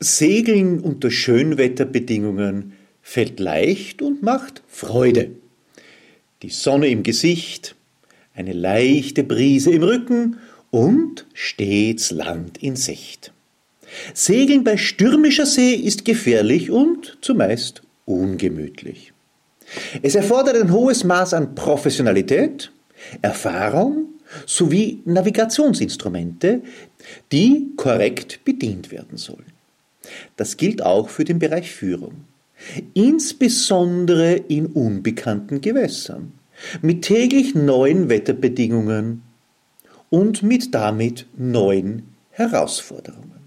Segeln unter Schönwetterbedingungen fällt leicht und macht Freude. Die Sonne im Gesicht, eine leichte Brise im Rücken und stets Land in Sicht. Segeln bei stürmischer See ist gefährlich und zumeist ungemütlich. Es erfordert ein hohes Maß an Professionalität, Erfahrung sowie Navigationsinstrumente, die korrekt bedient werden sollen. Das gilt auch für den Bereich Führung, insbesondere in unbekannten Gewässern, mit täglich neuen Wetterbedingungen und mit damit neuen Herausforderungen.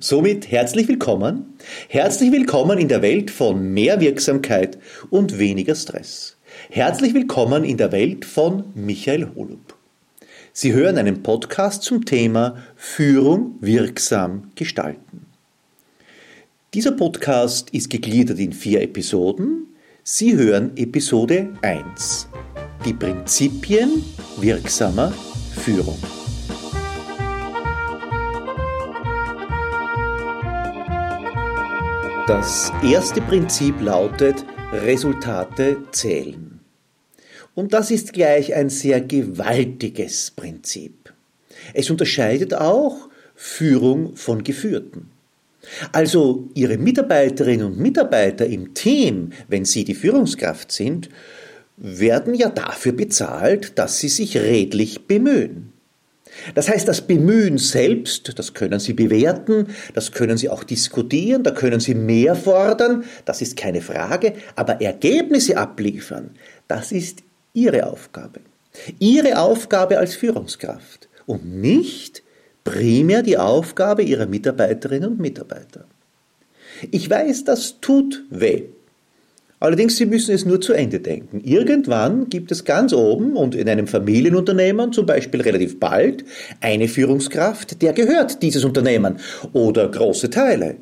Somit herzlich willkommen, herzlich willkommen in der Welt von mehr Wirksamkeit und weniger Stress. Herzlich willkommen in der Welt von Michael Holub. Sie hören einen Podcast zum Thema Führung wirksam gestalten. Dieser Podcast ist gegliedert in vier Episoden. Sie hören Episode 1. Die Prinzipien wirksamer Führung. Das erste Prinzip lautet Resultate zählen. Und das ist gleich ein sehr gewaltiges Prinzip. Es unterscheidet auch Führung von Geführten. Also Ihre Mitarbeiterinnen und Mitarbeiter im Team, wenn Sie die Führungskraft sind, werden ja dafür bezahlt, dass sie sich redlich bemühen. Das heißt, das Bemühen selbst, das können Sie bewerten, das können Sie auch diskutieren, da können Sie mehr fordern, das ist keine Frage, aber Ergebnisse abliefern, das ist Ihre Aufgabe. Ihre Aufgabe als Führungskraft und nicht primär die Aufgabe Ihrer Mitarbeiterinnen und Mitarbeiter. Ich weiß, das tut weh. Allerdings, Sie müssen es nur zu Ende denken. Irgendwann gibt es ganz oben und in einem Familienunternehmen zum Beispiel relativ bald eine Führungskraft, der gehört dieses Unternehmen oder große Teile.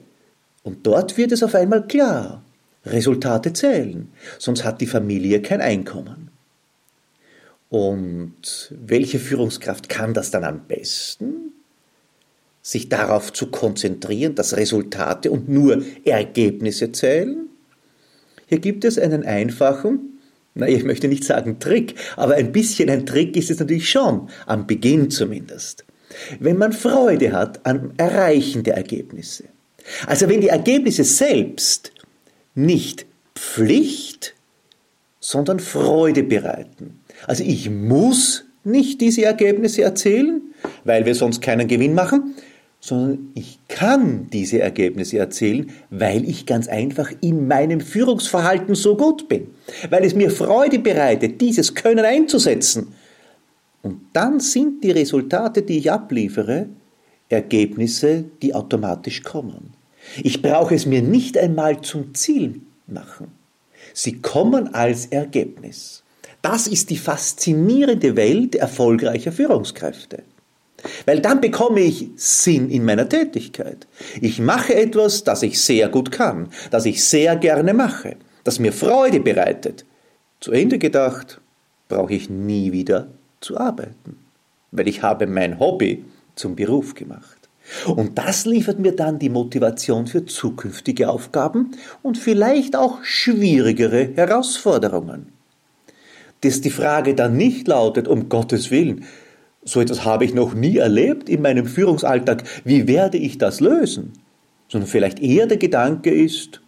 Und dort wird es auf einmal klar, Resultate zählen, sonst hat die Familie kein Einkommen. Und welche Führungskraft kann das dann am besten? Sich darauf zu konzentrieren, dass Resultate und nur Ergebnisse zählen? Hier gibt es einen einfachen, na, ich möchte nicht sagen Trick, aber ein bisschen ein Trick ist es natürlich schon, am Beginn zumindest. Wenn man Freude hat am Erreichen der Ergebnisse. Also wenn die Ergebnisse selbst nicht Pflicht, sondern Freude bereiten. Also ich muss nicht diese Ergebnisse erzählen, weil wir sonst keinen Gewinn machen, sondern ich kann diese Ergebnisse erzählen, weil ich ganz einfach in meinem Führungsverhalten so gut bin, weil es mir Freude bereitet, dieses Können einzusetzen. Und dann sind die Resultate, die ich abliefere, Ergebnisse, die automatisch kommen. Ich brauche es mir nicht einmal zum Ziel machen. Sie kommen als Ergebnis. Das ist die faszinierende Welt erfolgreicher Führungskräfte. Weil dann bekomme ich Sinn in meiner Tätigkeit. Ich mache etwas, das ich sehr gut kann, das ich sehr gerne mache, das mir Freude bereitet. Zu Ende gedacht, brauche ich nie wieder zu arbeiten, weil ich habe mein Hobby zum Beruf gemacht. Und das liefert mir dann die Motivation für zukünftige Aufgaben und vielleicht auch schwierigere Herausforderungen. Dass die Frage dann nicht lautet, um Gottes Willen, so etwas habe ich noch nie erlebt in meinem Führungsalltag. Wie werde ich das lösen? Sondern vielleicht eher der Gedanke ist,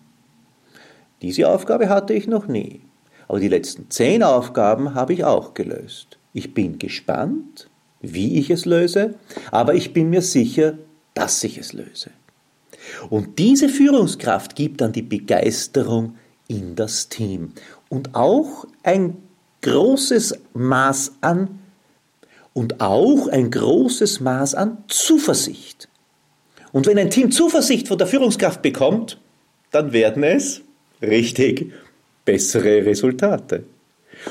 diese Aufgabe hatte ich noch nie. Aber die letzten zehn Aufgaben habe ich auch gelöst. Ich bin gespannt, wie ich es löse, aber ich bin mir sicher, dass ich es löse. Und diese Führungskraft gibt dann die Begeisterung in das Team und auch ein großes Maß an und auch ein großes Maß an Zuversicht. Und wenn ein Team Zuversicht von der Führungskraft bekommt, dann werden es, richtig, bessere Resultate.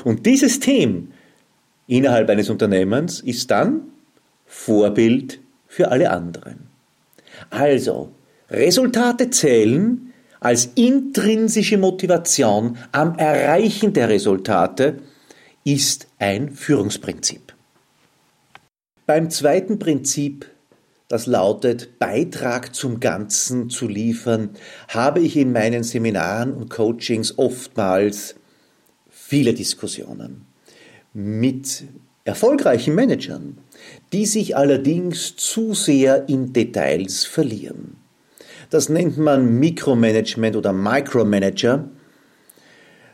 Und dieses Team innerhalb eines Unternehmens ist dann Vorbild für alle anderen. Also, Resultate zählen als intrinsische Motivation am Erreichen der Resultate ist ein Führungsprinzip. Beim zweiten Prinzip das lautet Beitrag zum Ganzen zu liefern, habe ich in meinen Seminaren und Coachings oftmals viele Diskussionen mit erfolgreichen Managern, die sich allerdings zu sehr in Details verlieren. Das nennt man Mikromanagement oder Micromanager.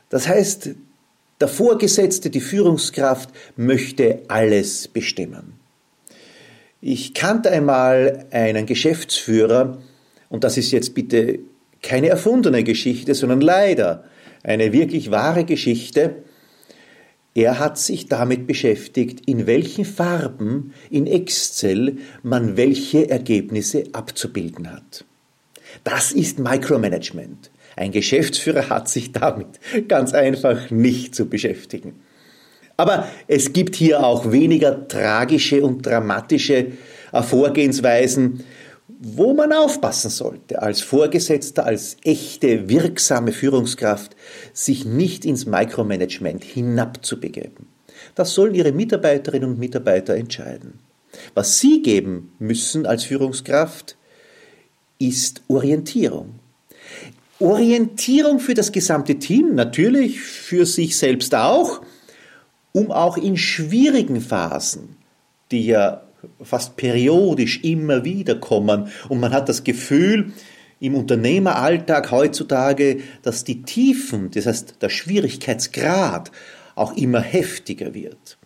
Das heißt, der Vorgesetzte, die Führungskraft möchte alles bestimmen. Ich kannte einmal einen Geschäftsführer, und das ist jetzt bitte keine erfundene Geschichte, sondern leider eine wirklich wahre Geschichte. Er hat sich damit beschäftigt, in welchen Farben in Excel man welche Ergebnisse abzubilden hat. Das ist Micromanagement. Ein Geschäftsführer hat sich damit ganz einfach nicht zu beschäftigen. Aber es gibt hier auch weniger tragische und dramatische Vorgehensweisen, wo man aufpassen sollte, als Vorgesetzter, als echte, wirksame Führungskraft, sich nicht ins Micromanagement hinabzubegeben. Das sollen Ihre Mitarbeiterinnen und Mitarbeiter entscheiden. Was Sie geben müssen als Führungskraft, ist Orientierung. Orientierung für das gesamte Team, natürlich für sich selbst auch, um auch in schwierigen Phasen, die ja fast periodisch immer wieder kommen und man hat das Gefühl im Unternehmeralltag heutzutage, dass die Tiefen, das heißt der Schwierigkeitsgrad auch immer heftiger wird.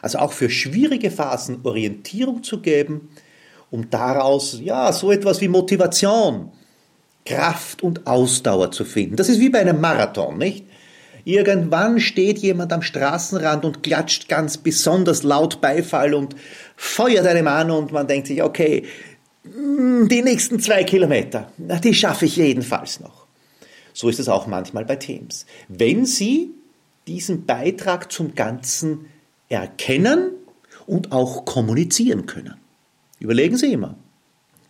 Also auch für schwierige Phasen Orientierung zu geben, um daraus ja so etwas wie Motivation, Kraft und Ausdauer zu finden. Das ist wie bei einem Marathon, nicht? Irgendwann steht jemand am Straßenrand und klatscht ganz besonders laut Beifall und feuert einem an und man denkt sich, okay, mm, die nächsten zwei Kilometer, die schaffe ich jedenfalls noch. So ist es auch manchmal bei Teams. Wenn Sie diesen Beitrag zum Ganzen erkennen und auch kommunizieren können. Überlegen Sie immer,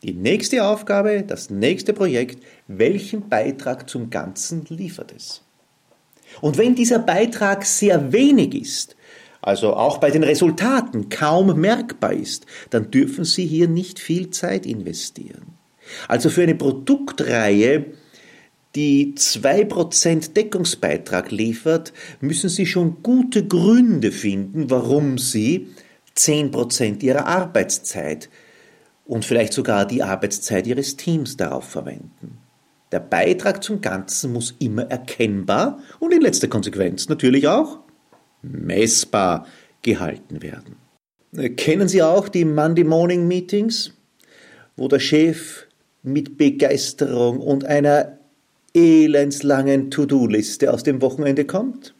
die nächste Aufgabe, das nächste Projekt, welchen Beitrag zum Ganzen liefert es? Und wenn dieser Beitrag sehr wenig ist, also auch bei den Resultaten kaum merkbar ist, dann dürfen Sie hier nicht viel Zeit investieren. Also für eine Produktreihe, die 2% Deckungsbeitrag liefert, müssen Sie schon gute Gründe finden, warum Sie 10% Ihrer Arbeitszeit und vielleicht sogar die Arbeitszeit Ihres Teams darauf verwenden. Der Beitrag zum Ganzen muss immer erkennbar und in letzter Konsequenz natürlich auch messbar gehalten werden. Kennen Sie auch die Monday Morning Meetings, wo der Chef mit Begeisterung und einer elendslangen To-Do-Liste aus dem Wochenende kommt?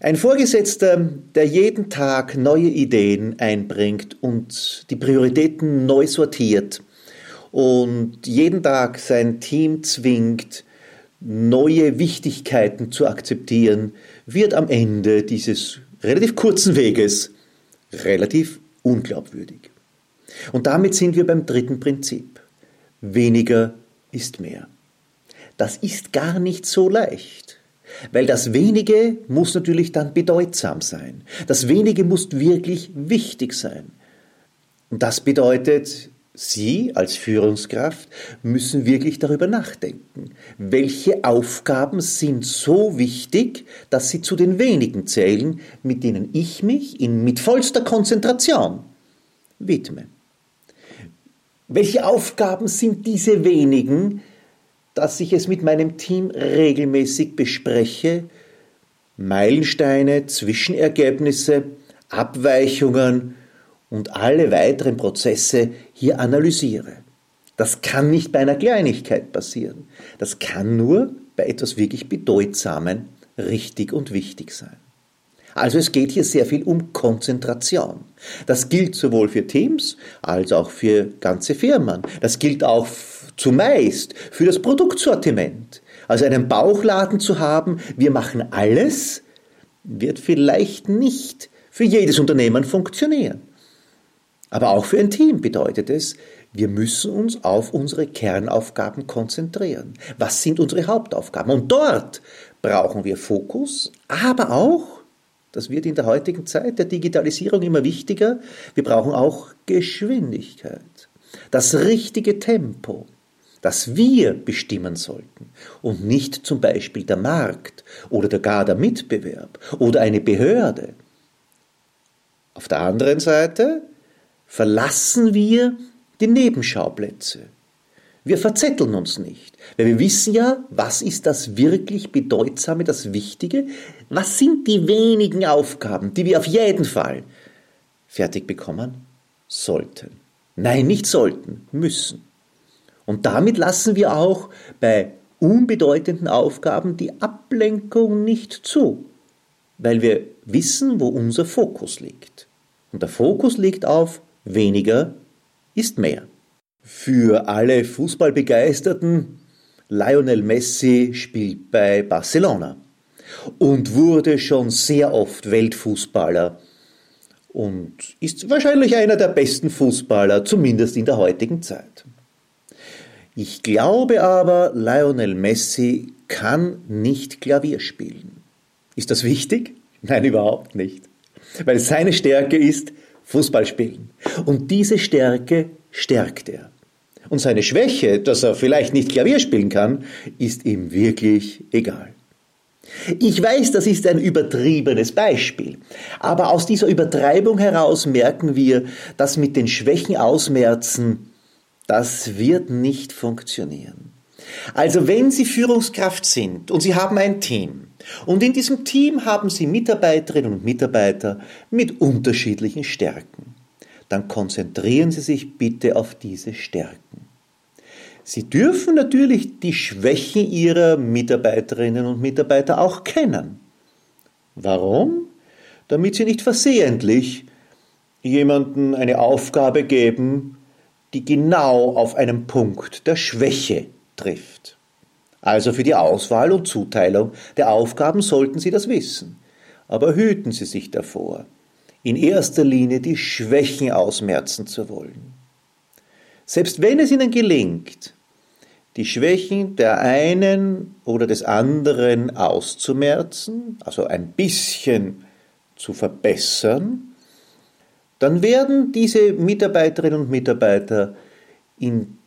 Ein Vorgesetzter, der jeden Tag neue Ideen einbringt und die Prioritäten neu sortiert, und jeden Tag sein Team zwingt, neue Wichtigkeiten zu akzeptieren, wird am Ende dieses relativ kurzen Weges relativ unglaubwürdig. Und damit sind wir beim dritten Prinzip. Weniger ist mehr. Das ist gar nicht so leicht. Weil das Wenige muss natürlich dann bedeutsam sein. Das Wenige muss wirklich wichtig sein. Und das bedeutet, Sie als Führungskraft müssen wirklich darüber nachdenken, welche Aufgaben sind so wichtig, dass sie zu den wenigen zählen, mit denen ich mich in, mit vollster Konzentration widme. Welche Aufgaben sind diese wenigen, dass ich es mit meinem Team regelmäßig bespreche, Meilensteine, Zwischenergebnisse, Abweichungen und alle weiteren Prozesse hier analysiere. Das kann nicht bei einer Kleinigkeit passieren. Das kann nur bei etwas wirklich Bedeutsamen richtig und wichtig sein. Also es geht hier sehr viel um Konzentration. Das gilt sowohl für Teams als auch für ganze Firmen. Das gilt auch zumeist für das Produktsortiment. Also einen Bauchladen zu haben, wir machen alles, wird vielleicht nicht für jedes Unternehmen funktionieren. Aber auch für ein Team bedeutet es, wir müssen uns auf unsere Kernaufgaben konzentrieren. Was sind unsere Hauptaufgaben? Und dort brauchen wir Fokus, aber auch Das wird in der heutigen Zeit der Digitalisierung immer wichtiger. Wir brauchen auch Geschwindigkeit, das richtige Tempo, das wir bestimmen sollten und nicht zum Beispiel der Markt oder gar der Mitbewerb oder eine Behörde. Auf der anderen Seite verlassen wir die Nebenschauplätze. Wir verzetteln uns nicht, weil wir wissen ja, was ist das wirklich Bedeutsame, das Wichtige, was sind die wenigen Aufgaben, die wir auf jeden Fall fertig bekommen sollten. Nein, nicht sollten, müssen. Und damit lassen wir auch bei unbedeutenden Aufgaben die Ablenkung nicht zu, weil wir wissen, wo unser Fokus liegt. Und der Fokus liegt auf weniger ist mehr. Für alle Fußballbegeisterten, Lionel Messi spielt bei Barcelona und wurde schon sehr oft Weltfußballer und ist wahrscheinlich einer der besten Fußballer, zumindest in der heutigen Zeit. Ich glaube aber, Lionel Messi kann nicht Klavier spielen. Ist das wichtig? Nein, überhaupt nicht. Weil seine Stärke ist Fußball spielen. Und diese Stärke stärkt er. Und seine Schwäche, dass er vielleicht nicht Klavier spielen kann, ist ihm wirklich egal. Ich weiß, das ist ein übertriebenes Beispiel, aber aus dieser Übertreibung heraus merken wir, dass mit den Schwächen ausmerzen, das wird nicht funktionieren. Also wenn Sie Führungskraft sind und Sie haben ein Team und in diesem Team haben Sie Mitarbeiterinnen und Mitarbeiter mit unterschiedlichen Stärken, dann konzentrieren Sie sich bitte auf diese Stärken. Sie dürfen natürlich die Schwächen Ihrer Mitarbeiterinnen und Mitarbeiter auch kennen. Warum? Damit Sie nicht versehentlich jemanden eine Aufgabe geben, die genau auf einen Punkt der Schwäche trifft. Also für die Auswahl und Zuteilung der Aufgaben sollten Sie das wissen. Aber hüten Sie sich davor, in erster Linie die Schwächen ausmerzen zu wollen. Selbst wenn es Ihnen gelingt, die Schwächen der einen oder des anderen auszumerzen, also ein bisschen zu verbessern, dann werden diese Mitarbeiterinnen und Mitarbeiter in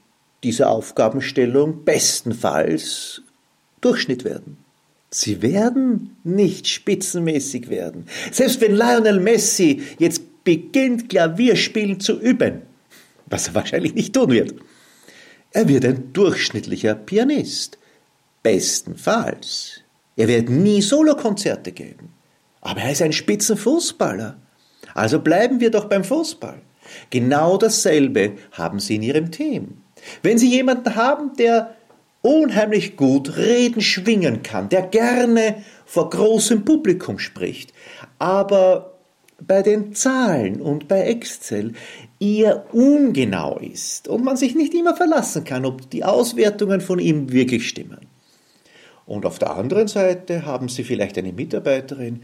dieser Aufgabenstellung bestenfalls Durchschnitt werden. Sie werden nicht spitzenmäßig werden. Selbst wenn Lionel Messi jetzt beginnt, Klavierspielen zu üben, was er wahrscheinlich nicht tun wird, er wird ein durchschnittlicher Pianist. Bestenfalls. Er wird nie Solokonzerte geben. Aber er ist ein Spitzenfußballer. Also bleiben wir doch beim Fußball. Genau dasselbe haben Sie in Ihrem Team. Wenn Sie jemanden haben, der unheimlich gut reden schwingen kann, der gerne vor großem Publikum spricht, aber bei den Zahlen und bei Excel eher ungenau ist und man sich nicht immer verlassen kann, ob die Auswertungen von ihm wirklich stimmen. Und auf der anderen Seite haben Sie vielleicht eine Mitarbeiterin,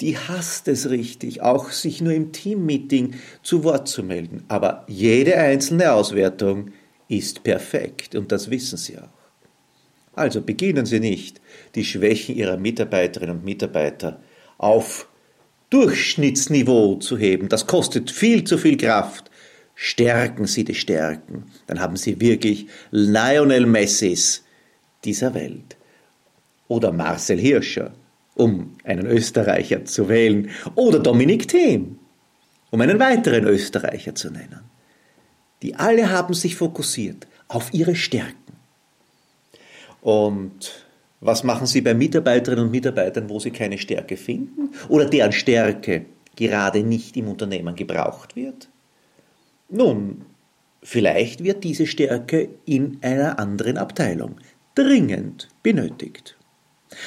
die hasst es richtig, auch sich nur im Teammeeting zu Wort zu melden. Aber jede einzelne Auswertung ist perfekt und das wissen Sie auch. Also beginnen Sie nicht, die Schwächen Ihrer Mitarbeiterinnen und Mitarbeiter auf Durchschnittsniveau zu heben. Das kostet viel zu viel Kraft. Stärken Sie die Stärken. Dann haben Sie wirklich Lionel Messis dieser Welt. Oder Marcel Hirscher, um einen Österreicher zu wählen. Oder Dominik Thiem, um einen weiteren Österreicher zu nennen. Die alle haben sich fokussiert auf ihre Stärken. Und was machen sie bei Mitarbeiterinnen und Mitarbeitern, wo sie keine Stärke finden oder deren Stärke gerade nicht im Unternehmen gebraucht wird? Nun, vielleicht wird diese Stärke in einer anderen Abteilung dringend benötigt.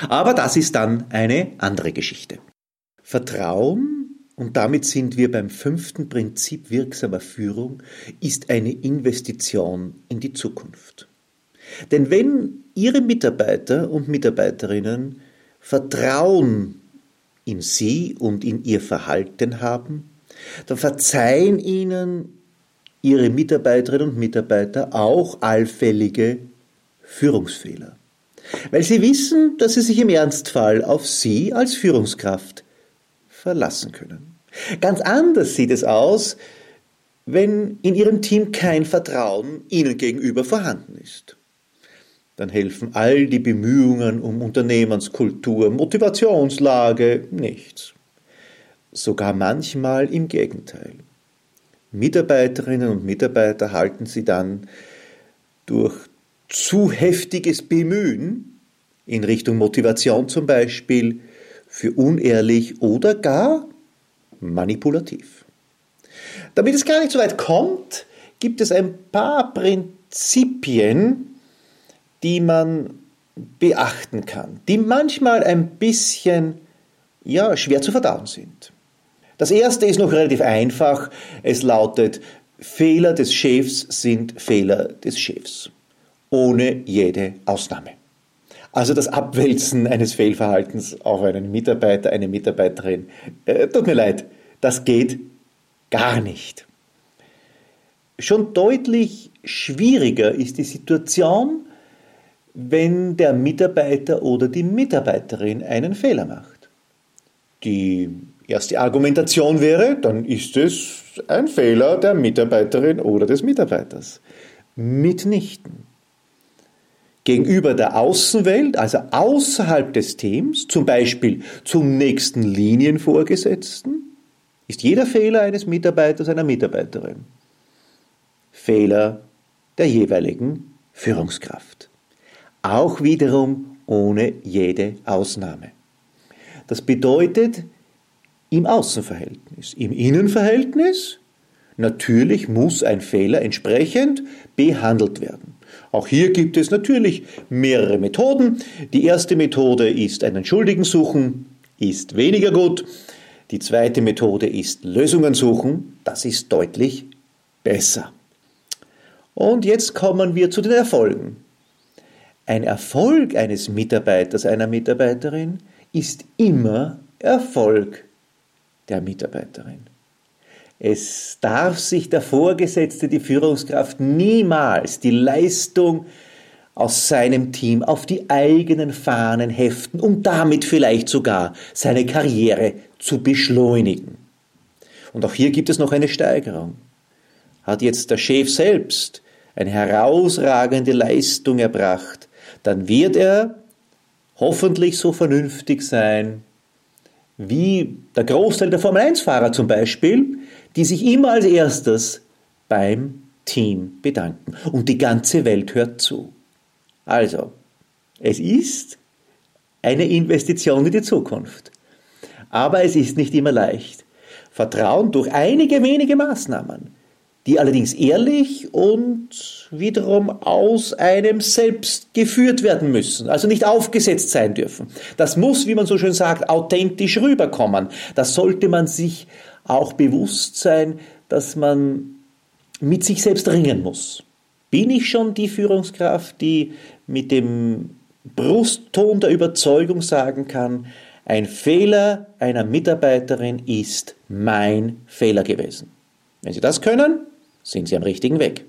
Aber das ist dann eine andere Geschichte. Vertrauen und damit sind wir beim fünften Prinzip wirksamer Führung, ist eine Investition in die Zukunft. Denn wenn Ihre Mitarbeiter und Mitarbeiterinnen Vertrauen in Sie und in Ihr Verhalten haben, dann verzeihen Ihnen Ihre Mitarbeiterinnen und Mitarbeiter auch allfällige Führungsfehler. Weil sie wissen, dass sie sich im Ernstfall auf Sie als Führungskraft verlassen können. Ganz anders sieht es aus, wenn in Ihrem Team kein Vertrauen Ihnen gegenüber vorhanden ist. Dann helfen all die Bemühungen um Unternehmenskultur, Motivationslage nichts. Sogar manchmal im Gegenteil. Mitarbeiterinnen und Mitarbeiter halten Sie dann durch zu heftiges Bemühen in Richtung Motivation zum Beispiel für unehrlich oder gar manipulativ. Damit es gar nicht so weit kommt, gibt es ein paar Prinzipien, die man beachten kann, die manchmal ein bisschen ja, schwer zu verdauen sind. Das erste ist noch relativ einfach. Es lautet, Fehler des Chefs sind Fehler des Chefs. Ohne jede Ausnahme. Also das Abwälzen eines Fehlverhaltens auf einen Mitarbeiter, eine Mitarbeiterin, äh, tut mir leid, das geht gar nicht. Schon deutlich schwieriger ist die Situation, wenn der Mitarbeiter oder die Mitarbeiterin einen Fehler macht. Die erste Argumentation wäre, dann ist es ein Fehler der Mitarbeiterin oder des Mitarbeiters. Mitnichten. Gegenüber der Außenwelt, also außerhalb des Teams, zum Beispiel zum nächsten Linienvorgesetzten, ist jeder Fehler eines Mitarbeiters, einer Mitarbeiterin Fehler der jeweiligen Führungskraft auch wiederum ohne jede Ausnahme. Das bedeutet, im Außenverhältnis, im Innenverhältnis, natürlich muss ein Fehler entsprechend behandelt werden. Auch hier gibt es natürlich mehrere Methoden. Die erste Methode ist einen Schuldigen suchen, ist weniger gut. Die zweite Methode ist Lösungen suchen, das ist deutlich besser. Und jetzt kommen wir zu den Erfolgen. Ein Erfolg eines Mitarbeiters, einer Mitarbeiterin ist immer Erfolg der Mitarbeiterin. Es darf sich der Vorgesetzte, die Führungskraft niemals die Leistung aus seinem Team auf die eigenen Fahnen heften, um damit vielleicht sogar seine Karriere zu beschleunigen. Und auch hier gibt es noch eine Steigerung. Hat jetzt der Chef selbst eine herausragende Leistung erbracht, dann wird er hoffentlich so vernünftig sein, wie der Großteil der Formel-1-Fahrer zum Beispiel, die sich immer als erstes beim Team bedanken. Und die ganze Welt hört zu. Also, es ist eine Investition in die Zukunft. Aber es ist nicht immer leicht. Vertrauen durch einige wenige Maßnahmen die allerdings ehrlich und wiederum aus einem selbst geführt werden müssen, also nicht aufgesetzt sein dürfen. Das muss, wie man so schön sagt, authentisch rüberkommen. Das sollte man sich auch bewusst sein, dass man mit sich selbst ringen muss. Bin ich schon die Führungskraft, die mit dem Brustton der Überzeugung sagen kann, ein Fehler einer Mitarbeiterin ist mein Fehler gewesen? Wenn Sie das können, sind Sie am richtigen Weg.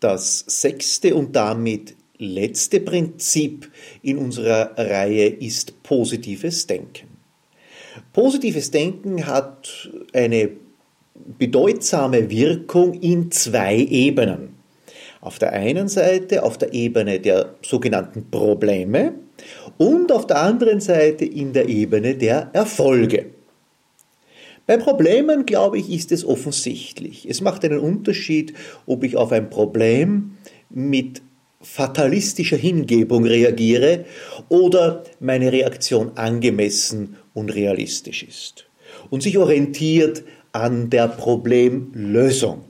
Das sechste und damit letzte Prinzip in unserer Reihe ist positives Denken. Positives Denken hat eine bedeutsame Wirkung in zwei Ebenen. Auf der einen Seite auf der Ebene der sogenannten Probleme und auf der anderen Seite in der Ebene der Erfolge. Bei Problemen, glaube ich, ist es offensichtlich. Es macht einen Unterschied, ob ich auf ein Problem mit fatalistischer Hingebung reagiere oder meine Reaktion angemessen und realistisch ist und sich orientiert an der Problemlösung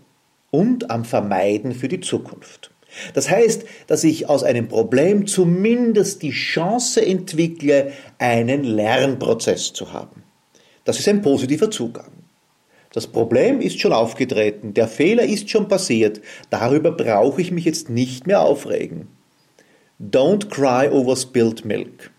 und am Vermeiden für die Zukunft. Das heißt, dass ich aus einem Problem zumindest die Chance entwickle, einen Lernprozess zu haben. Das ist ein positiver Zugang. Das Problem ist schon aufgetreten, der Fehler ist schon passiert, darüber brauche ich mich jetzt nicht mehr aufregen. Don't cry over spilled milk.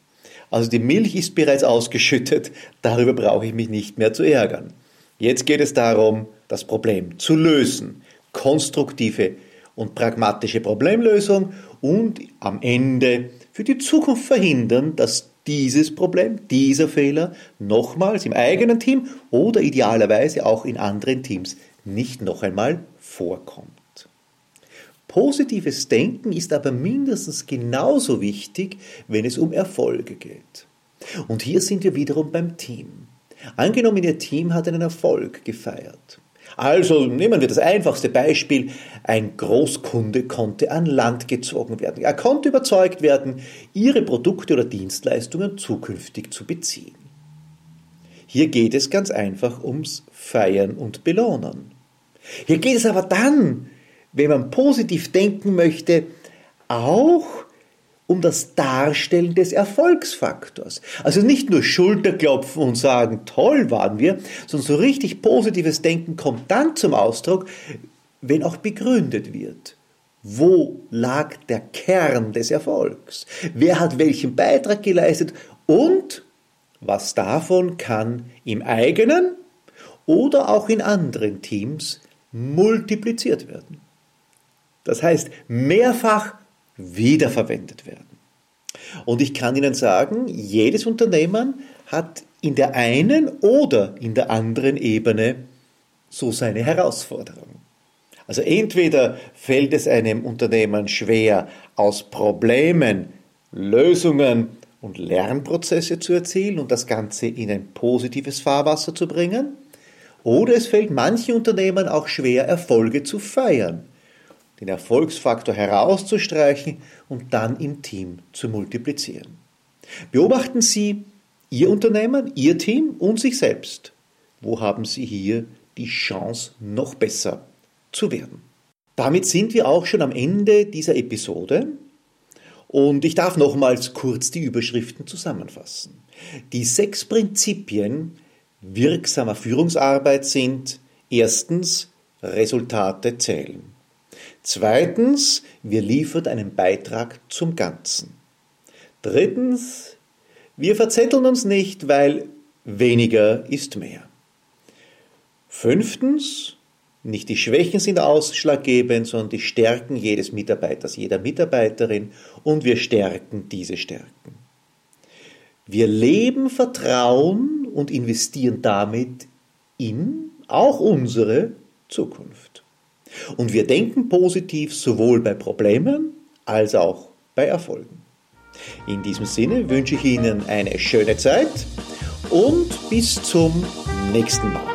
Also die Milch ist bereits ausgeschüttet, darüber brauche ich mich nicht mehr zu ärgern. Jetzt geht es darum, das Problem zu lösen. Konstruktive und pragmatische Problemlösung und am Ende für die Zukunft verhindern, dass dieses Problem, dieser Fehler nochmals im eigenen Team oder idealerweise auch in anderen Teams nicht noch einmal vorkommt. Positives Denken ist aber mindestens genauso wichtig, wenn es um Erfolge geht. Und hier sind wir wiederum beim Team. Angenommen, Ihr Team hat einen Erfolg gefeiert. Also nehmen wir das einfachste Beispiel. Ein Großkunde konnte an Land gezogen werden. Er konnte überzeugt werden, Ihre Produkte oder Dienstleistungen zukünftig zu beziehen. Hier geht es ganz einfach ums Feiern und Belohnen. Hier geht es aber dann, wenn man positiv denken möchte, auch um das Darstellen des Erfolgsfaktors. Also nicht nur Schulterklopfen und sagen, toll waren wir, sondern so richtig positives Denken kommt dann zum Ausdruck, wenn auch begründet wird. Wo lag der Kern des Erfolgs? Wer hat welchen Beitrag geleistet? Und was davon kann im eigenen oder auch in anderen Teams multipliziert werden? Das heißt, mehrfach wiederverwendet werden. Und ich kann Ihnen sagen, jedes Unternehmen hat in der einen oder in der anderen Ebene so seine Herausforderung. Also entweder fällt es einem Unternehmen schwer, aus Problemen Lösungen und Lernprozesse zu erzielen und das Ganze in ein positives Fahrwasser zu bringen, oder es fällt manchen Unternehmen auch schwer, Erfolge zu feiern den Erfolgsfaktor herauszustreichen und dann im Team zu multiplizieren. Beobachten Sie Ihr Unternehmen, Ihr Team und sich selbst. Wo haben Sie hier die Chance, noch besser zu werden? Damit sind wir auch schon am Ende dieser Episode und ich darf nochmals kurz die Überschriften zusammenfassen. Die sechs Prinzipien wirksamer Führungsarbeit sind erstens Resultate zählen. Zweitens, wir liefern einen Beitrag zum Ganzen. Drittens, wir verzetteln uns nicht, weil weniger ist mehr. Fünftens, nicht die Schwächen sind ausschlaggebend, sondern die Stärken jedes Mitarbeiters, jeder Mitarbeiterin und wir stärken diese Stärken. Wir leben Vertrauen und investieren damit in auch unsere Zukunft. Und wir denken positiv sowohl bei Problemen als auch bei Erfolgen. In diesem Sinne wünsche ich Ihnen eine schöne Zeit und bis zum nächsten Mal.